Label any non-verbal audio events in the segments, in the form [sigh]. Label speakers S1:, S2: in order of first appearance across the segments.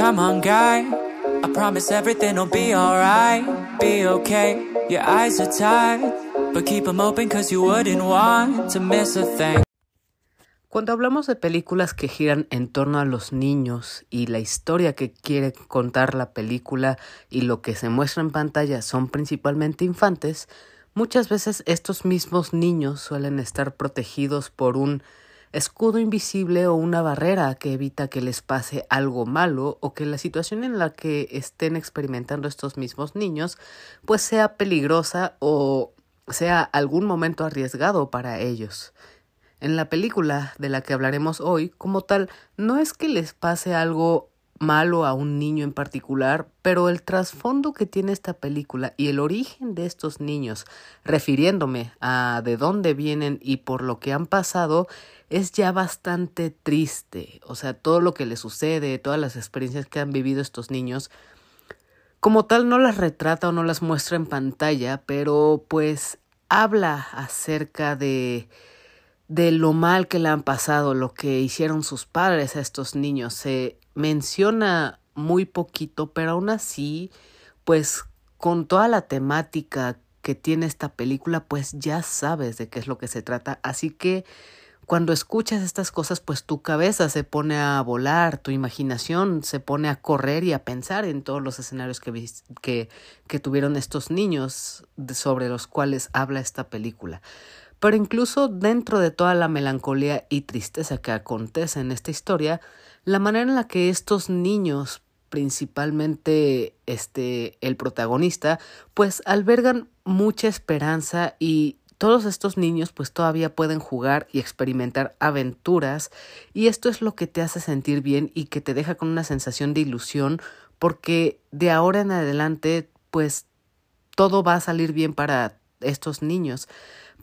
S1: Come on, guy. I promise everything will be alright. Be okay. Your eyes are tired. But keep them open cause you wouldn't want to miss a thing.
S2: Cuando hablamos de películas que giran en torno a los niños y la historia que quiere contar la película y lo que se muestra en pantalla son principalmente infantes, muchas veces estos mismos niños suelen estar protegidos por un escudo invisible o una barrera que evita que les pase algo malo o que la situación en la que estén experimentando estos mismos niños pues sea peligrosa o sea algún momento arriesgado para ellos. En la película de la que hablaremos hoy, como tal, no es que les pase algo malo a un niño en particular, pero el trasfondo que tiene esta película y el origen de estos niños, refiriéndome a de dónde vienen y por lo que han pasado, es ya bastante triste. O sea, todo lo que les sucede, todas las experiencias que han vivido estos niños, como tal no las retrata o no las muestra en pantalla, pero pues habla acerca de de lo mal que le han pasado, lo que hicieron sus padres a estos niños. Se menciona muy poquito, pero aún así, pues con toda la temática que tiene esta película, pues ya sabes de qué es lo que se trata. Así que cuando escuchas estas cosas, pues tu cabeza se pone a volar, tu imaginación se pone a correr y a pensar en todos los escenarios que, que, que tuvieron estos niños sobre los cuales habla esta película. Pero incluso dentro de toda la melancolía y tristeza que acontece en esta historia, la manera en la que estos niños, principalmente este el protagonista, pues albergan mucha esperanza y todos estos niños pues todavía pueden jugar y experimentar aventuras y esto es lo que te hace sentir bien y que te deja con una sensación de ilusión porque de ahora en adelante pues todo va a salir bien para estos niños.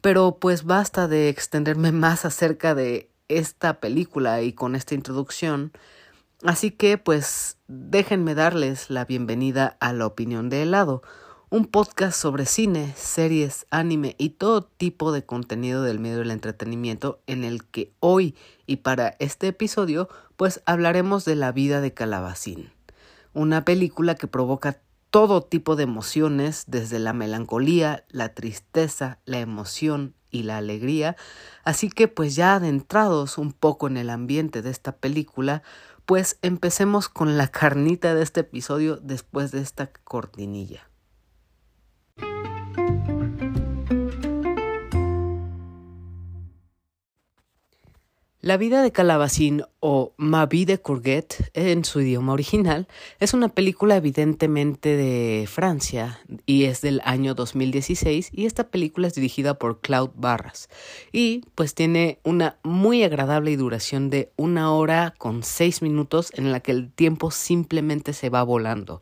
S2: Pero pues basta de extenderme [laughs] más acerca de esta película y con esta introducción. Así que pues déjenme darles la bienvenida a La Opinión de Helado, un podcast sobre cine, series, anime y todo tipo de contenido del medio del entretenimiento en el que hoy y para este episodio pues hablaremos de la vida de Calabacín, una película que provoca todo tipo de emociones, desde la melancolía, la tristeza, la emoción y la alegría. Así que pues ya adentrados un poco en el ambiente de esta película, pues empecemos con la [laughs] carnita de este episodio después de esta cortinilla. La vida de Calabacín o Ma vie de Courgette en su idioma original es una película evidentemente de Francia y es del año 2016 y esta película es dirigida por Claude Barras y pues tiene una muy agradable duración de una hora con seis minutos en la que el tiempo simplemente se va volando.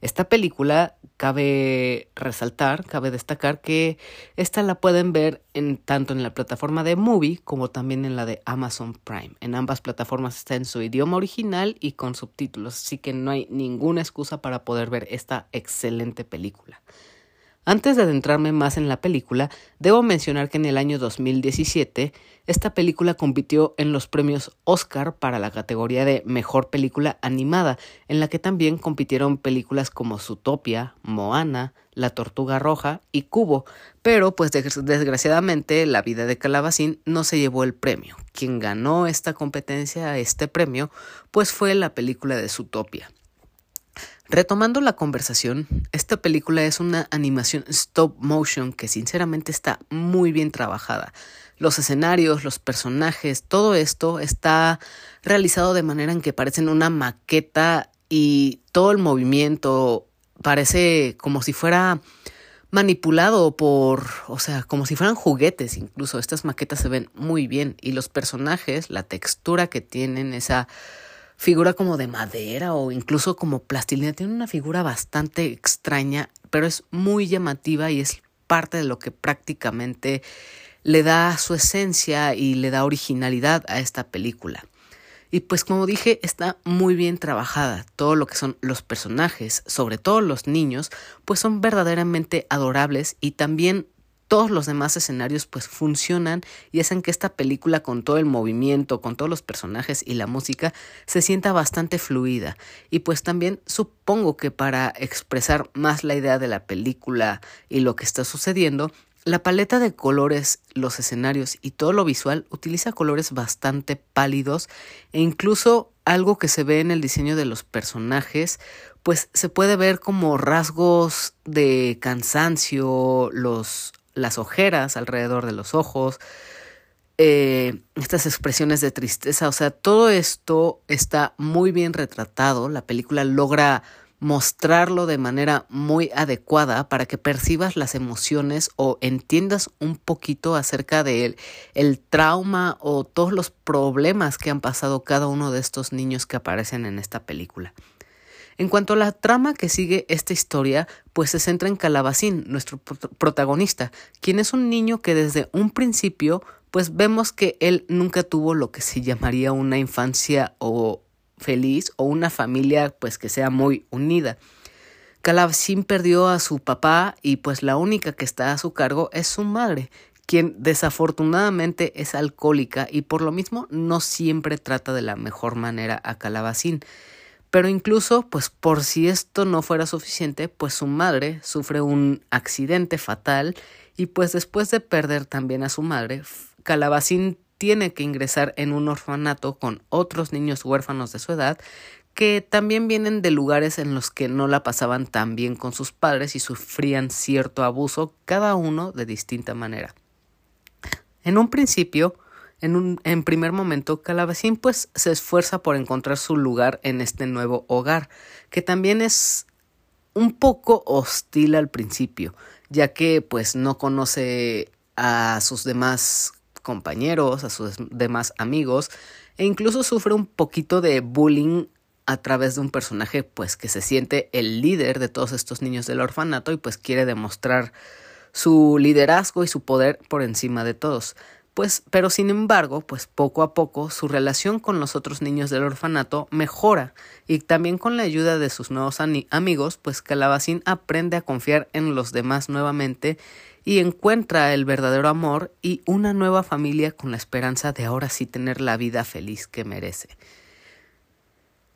S2: Esta película cabe resaltar, cabe destacar que esta la pueden ver en tanto en la plataforma de Movie como también en la de Amazon Prime. En ambas plataformas está en su idioma original y con subtítulos, así que no hay ninguna excusa para poder ver esta excelente película. Antes de adentrarme más en la película, debo mencionar que en el año 2017 esta película compitió en los premios Oscar para la categoría de Mejor Película Animada, en la que también compitieron películas como Zootopia, Moana, La Tortuga Roja y Cubo, pero pues desgraciadamente La vida de Calabacín no se llevó el premio. Quien ganó esta competencia, este premio, pues fue la película de Zootopia. Retomando la conversación, esta película es una animación stop motion que sinceramente está muy bien trabajada. Los escenarios, los personajes, todo esto está realizado de manera en que parecen una maqueta y todo el movimiento parece como si fuera manipulado por, o sea, como si fueran juguetes incluso. Estas maquetas se ven muy bien y los personajes, la textura que tienen, esa figura como de madera o incluso como plastilina. Tiene una figura bastante extraña, pero es muy llamativa y es parte de lo que prácticamente le da su esencia y le da originalidad a esta película. Y pues como dije, está muy bien trabajada. Todo lo que son los personajes, sobre todo los niños, pues son verdaderamente adorables y también todos los demás escenarios pues funcionan y hacen que esta película con todo el movimiento, con todos los personajes y la música se sienta bastante fluida. Y pues también supongo que para expresar más la idea de la película y lo que está sucediendo, la paleta de colores, los escenarios y todo lo visual utiliza colores bastante pálidos e incluso algo que se ve en el diseño de los personajes, pues se puede ver como rasgos de cansancio, los, las ojeras alrededor de los ojos, eh, estas expresiones de tristeza, o sea, todo esto está muy bien retratado, la película logra mostrarlo de manera muy adecuada para que percibas las emociones o entiendas un poquito acerca de él, el trauma o todos los problemas que han pasado cada uno de estos niños que aparecen en esta película. En cuanto a la trama que sigue esta historia, pues se centra en Calabacín, nuestro protagonista, quien es un niño que desde un principio pues vemos que él nunca tuvo lo que se llamaría una infancia o feliz o una familia pues que sea muy unida. Calabacín perdió a su papá y pues la única que está a su cargo es su madre, quien desafortunadamente es alcohólica y por lo mismo no siempre trata de la mejor manera a Calabacín. Pero incluso, pues por si esto no fuera suficiente, pues su madre sufre un accidente fatal y pues después de perder también a su madre, Calabacín tiene que ingresar en un orfanato con otros niños huérfanos de su edad que también vienen de lugares en los que no la pasaban tan bien con sus padres y sufrían cierto abuso, cada uno de distinta manera. En un principio, en un en primer momento, Calabacín pues se esfuerza por encontrar su lugar en este nuevo hogar, que también es un poco hostil al principio, ya que pues no conoce a sus demás compañeros, a sus demás amigos, e incluso sufre un poquito de bullying a través de un personaje pues que se siente el líder de todos estos niños del orfanato y pues quiere demostrar su liderazgo y su poder por encima de todos. Pues, pero sin embargo, pues poco a poco su relación con los otros niños del orfanato mejora y también con la ayuda de sus nuevos amigos, pues Calabacín aprende a confiar en los demás nuevamente y encuentra el verdadero amor y una nueva familia con la esperanza de ahora sí tener la vida feliz que merece.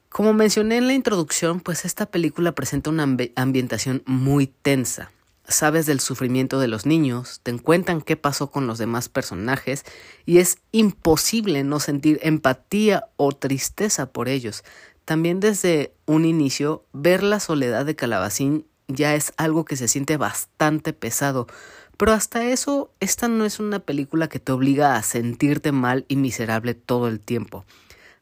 S2: Como mencioné en la introducción, pues esta película presenta una ambientación muy tensa. Sabes del sufrimiento de los niños, te encuentran qué pasó con los demás personajes y es imposible no sentir empatía o tristeza por ellos. También desde un inicio, ver la soledad de Calabacín ya es algo que se siente bastante pesado. Pero hasta eso, esta no es una película que te obliga a sentirte mal y miserable todo el tiempo.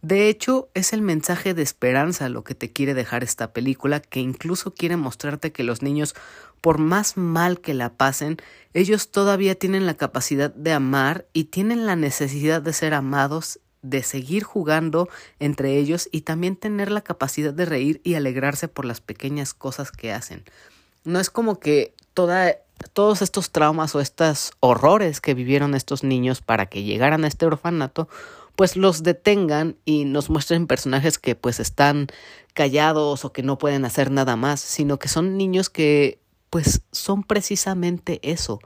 S2: De hecho, es el mensaje de esperanza lo que te quiere dejar esta película, que incluso quiere mostrarte que los niños, por más mal que la pasen, ellos todavía tienen la capacidad de amar y tienen la necesidad de ser amados de seguir jugando entre ellos y también tener la capacidad de reír y alegrarse por las pequeñas cosas que hacen. No es como que toda, todos estos traumas o estos horrores que vivieron estos niños para que llegaran a este orfanato, pues los detengan y nos muestren personajes que pues están callados o que no pueden hacer nada más, sino que son niños que pues son precisamente eso,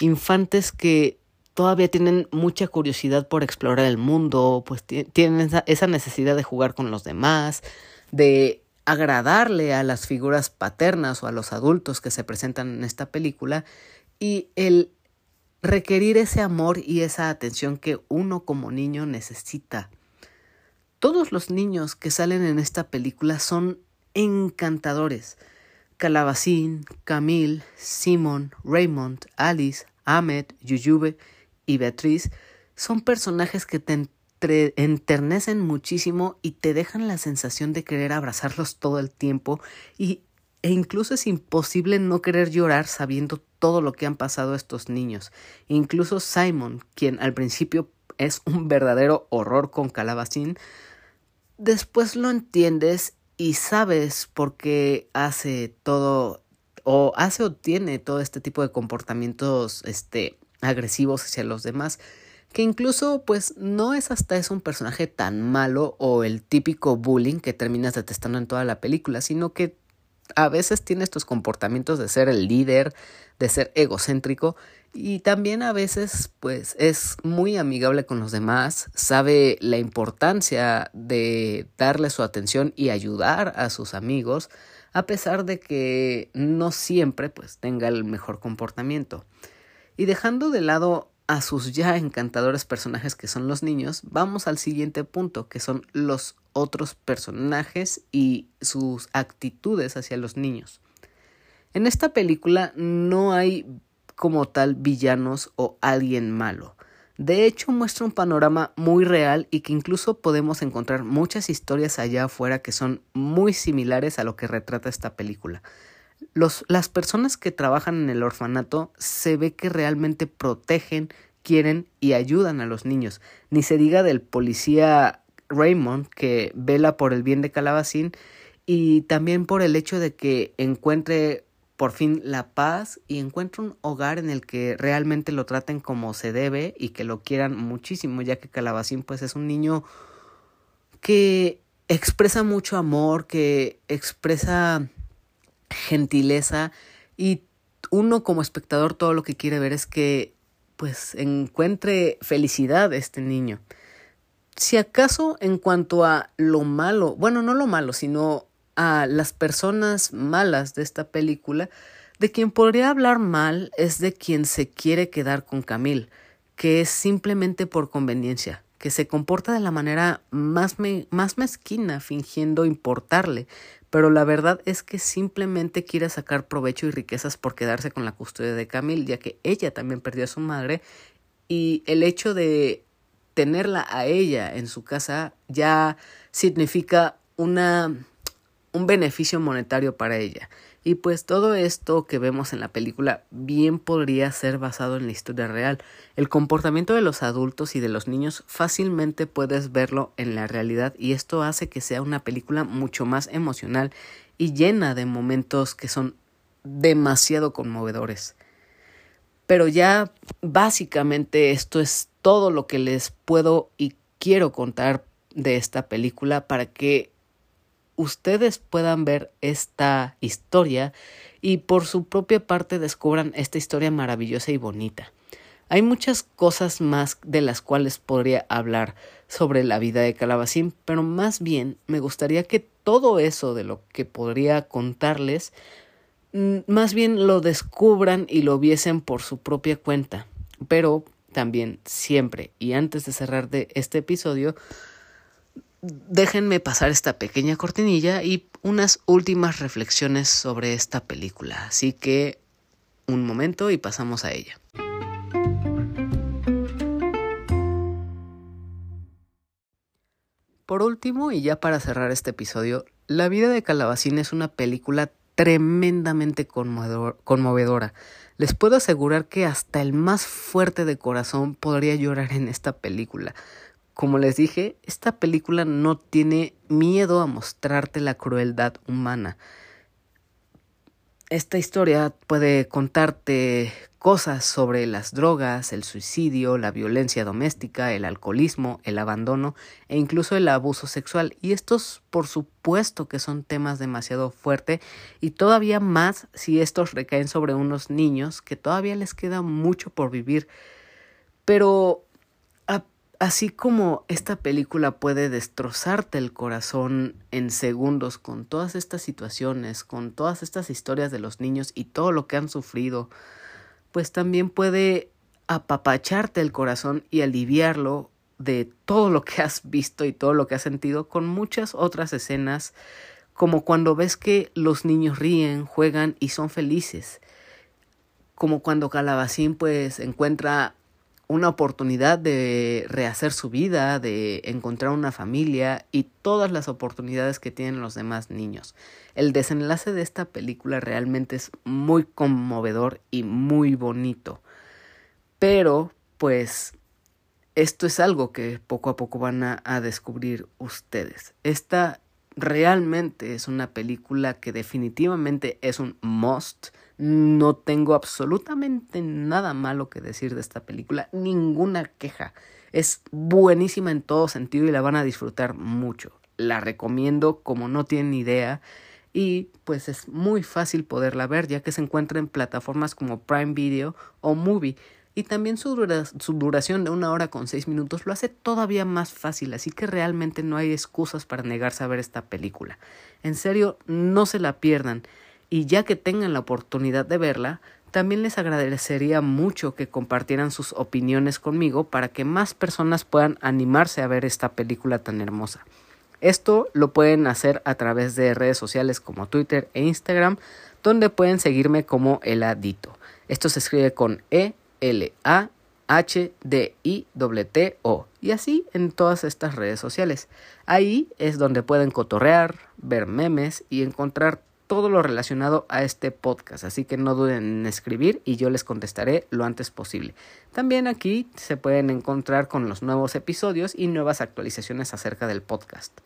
S2: infantes que todavía tienen mucha curiosidad por explorar el mundo, pues tienen esa, necesidad de jugar con los demás, de agradarle a las figuras paternas o a los adultos que se presentan en esta película y el requerir ese amor y esa atención que uno como niño necesita. Todos los niños que salen en esta película son encantadores. Calabacín, Camille, Simon, Raymond, Alice, Ahmed, Yuyube y Beatriz son personajes que te enternecen muchísimo y te dejan la sensación de querer abrazarlos todo el tiempo y, e incluso es imposible no querer llorar sabiendo todo lo que han pasado estos niños. Incluso Simon, quien al principio es un verdadero horror con Calabacín, después lo entiendes y sabes por qué hace todo o hace o tiene todo este tipo de comportamientos este agresivos hacia los demás, que incluso pues no es hasta es un personaje tan malo o el típico bullying que terminas detestando en toda la película, sino que a veces tiene estos comportamientos de ser el líder, de ser egocéntrico y también a veces pues es muy amigable con los demás, sabe la importancia de darle su atención y ayudar a sus amigos, a pesar de que no siempre pues tenga el mejor comportamiento. Y dejando de lado a sus ya encantadores personajes que son los niños, vamos al siguiente punto, que son los otros personajes y sus actitudes hacia los niños. En esta película no hay como tal villanos o alguien malo. De hecho, muestra un panorama muy real y que incluso podemos encontrar muchas historias allá afuera que son muy similares a lo que retrata esta película. Las personas que trabajan en el orfanato se ve que realmente protegen, quieren y ayudan a los niños. Ni se diga del policía Raymond que vela por el bien de Calabacín y también por el hecho de que encuentre por fin la paz y encuentre un hogar en el que realmente lo traten como se debe y que lo quieran muchísimo, ya que Calabacín pues es un niño que expresa mucho amor, que expresa gentileza y uno como espectador todo lo que quiere ver es que pues encuentre felicidad este niño. Si acaso en cuanto a lo malo, bueno, no lo malo, sino a las personas malas de esta película, de quien podría hablar mal es de quien se quiere quedar con Camille, que es simplemente por conveniencia, que se comporta de la manera más, más mezquina, fingiendo importarle, pero la verdad es que simplemente quiere sacar provecho y riquezas por quedarse con la custodia de Camille, ya que ella también perdió a su madre y el hecho de tenerla a ella en su casa ya significa una un beneficio monetario para ella. Y pues todo esto que vemos en la película bien podría ser basado en la historia real. El comportamiento de los adultos y de los niños fácilmente puedes verlo en la realidad y esto hace que sea una película mucho más emocional y llena de momentos que son demasiado conmovedores. Pero ya básicamente esto es todo lo que les puedo y quiero contar de esta película para que ustedes puedan ver esta historia y por su propia parte descubran esta historia maravillosa y bonita. Hay muchas cosas más de las cuales podría hablar sobre la vida de Calabacín, pero más bien me gustaría que todo eso de lo que podría contarles, más bien lo descubran y lo viesen por su propia cuenta. Pero también siempre y antes de cerrar este episodio, déjenme pasar esta pequeña cortinilla y unas últimas reflexiones sobre esta película. Así que un momento y pasamos a ella. Por último, y ya para cerrar este episodio, La vida de Calabacín es una película tremendamente conmovedora. Les puedo asegurar que hasta el más fuerte de corazón podría llorar en esta película. Como les dije, esta película no tiene miedo a mostrarte la crueldad humana. Esta historia puede contarte cosas sobre las drogas, el suicidio, la violencia doméstica, el alcoholismo, el abandono e incluso el abuso sexual. Y estos, por supuesto, que son temas demasiado fuertes y todavía más si estos recaen sobre unos niños que todavía les queda mucho por vivir. Pero Así como esta película puede destrozarte el corazón en segundos con todas estas situaciones, con todas estas historias de los niños y todo lo que han sufrido, pues también puede apapacharte el corazón y aliviarlo de todo lo que has visto y todo lo que has sentido con muchas otras escenas, como cuando ves que los niños ríen, juegan y son felices, como cuando Calabacín pues encuentra una oportunidad de rehacer su vida, de encontrar una familia y todas las oportunidades que tienen los demás niños. El desenlace de esta película realmente es muy conmovedor y muy bonito. Pero, pues, esto es algo que poco a poco van a, descubrir ustedes. Esta realmente es una película que definitivamente es un must no tengo absolutamente nada malo que decir de esta película, ninguna queja. Es buenísima en todo sentido y la van a disfrutar mucho. La recomiendo como no tienen idea. y pues es muy fácil poderla ver ya que se encuentra en plataformas como Prime Video o Movie y también su, duración de una hora con seis minutos lo hace todavía más fácil, así que realmente no hay excusas para negarse a ver esta película. En serio, no se la pierdan, y ya que tengan la oportunidad de verla, también les agradecería mucho que compartieran sus opiniones conmigo para que más personas puedan animarse a ver esta película tan hermosa. Esto lo pueden hacer a través de redes sociales como Twitter e Instagram, donde pueden seguirme como Eladito. Esto se escribe con E L-A H-D-I-T-O y así en todas estas redes sociales. Ahí es donde pueden cotorrear, ver memes y encontrar todo lo relacionado a este podcast, así que no duden en escribir y yo les contestaré lo antes posible. También aquí se pueden encontrar con los nuevos episodios y nuevas actualizaciones acerca del podcast.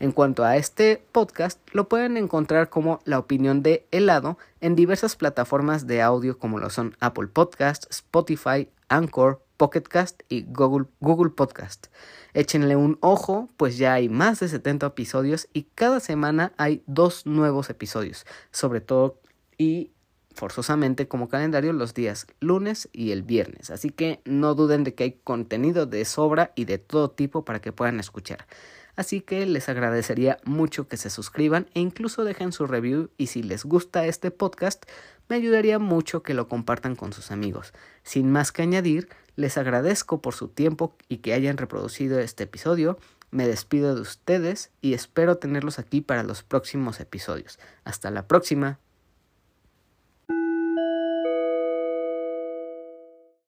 S2: En cuanto a este podcast, lo pueden encontrar como La opinión de helado en diversas plataformas de audio como lo son Apple Podcast, Spotify, Anchor, Pocket Cast y Google, Google Podcast. Échenle un ojo, pues ya hay más de 70 episodios y cada semana hay dos nuevos episodios, sobre todo y forzosamente como calendario los días lunes y el viernes. Así que no duden de que hay contenido de sobra y de todo tipo para que puedan escuchar. Así que les agradecería mucho que se suscriban e incluso dejen su review y si les gusta este podcast, me ayudaría mucho que lo compartan con sus amigos. Sin más que añadir, les agradezco por su tiempo y que hayan reproducido este episodio. Me despido de ustedes y espero tenerlos aquí para los próximos episodios. Hasta la próxima.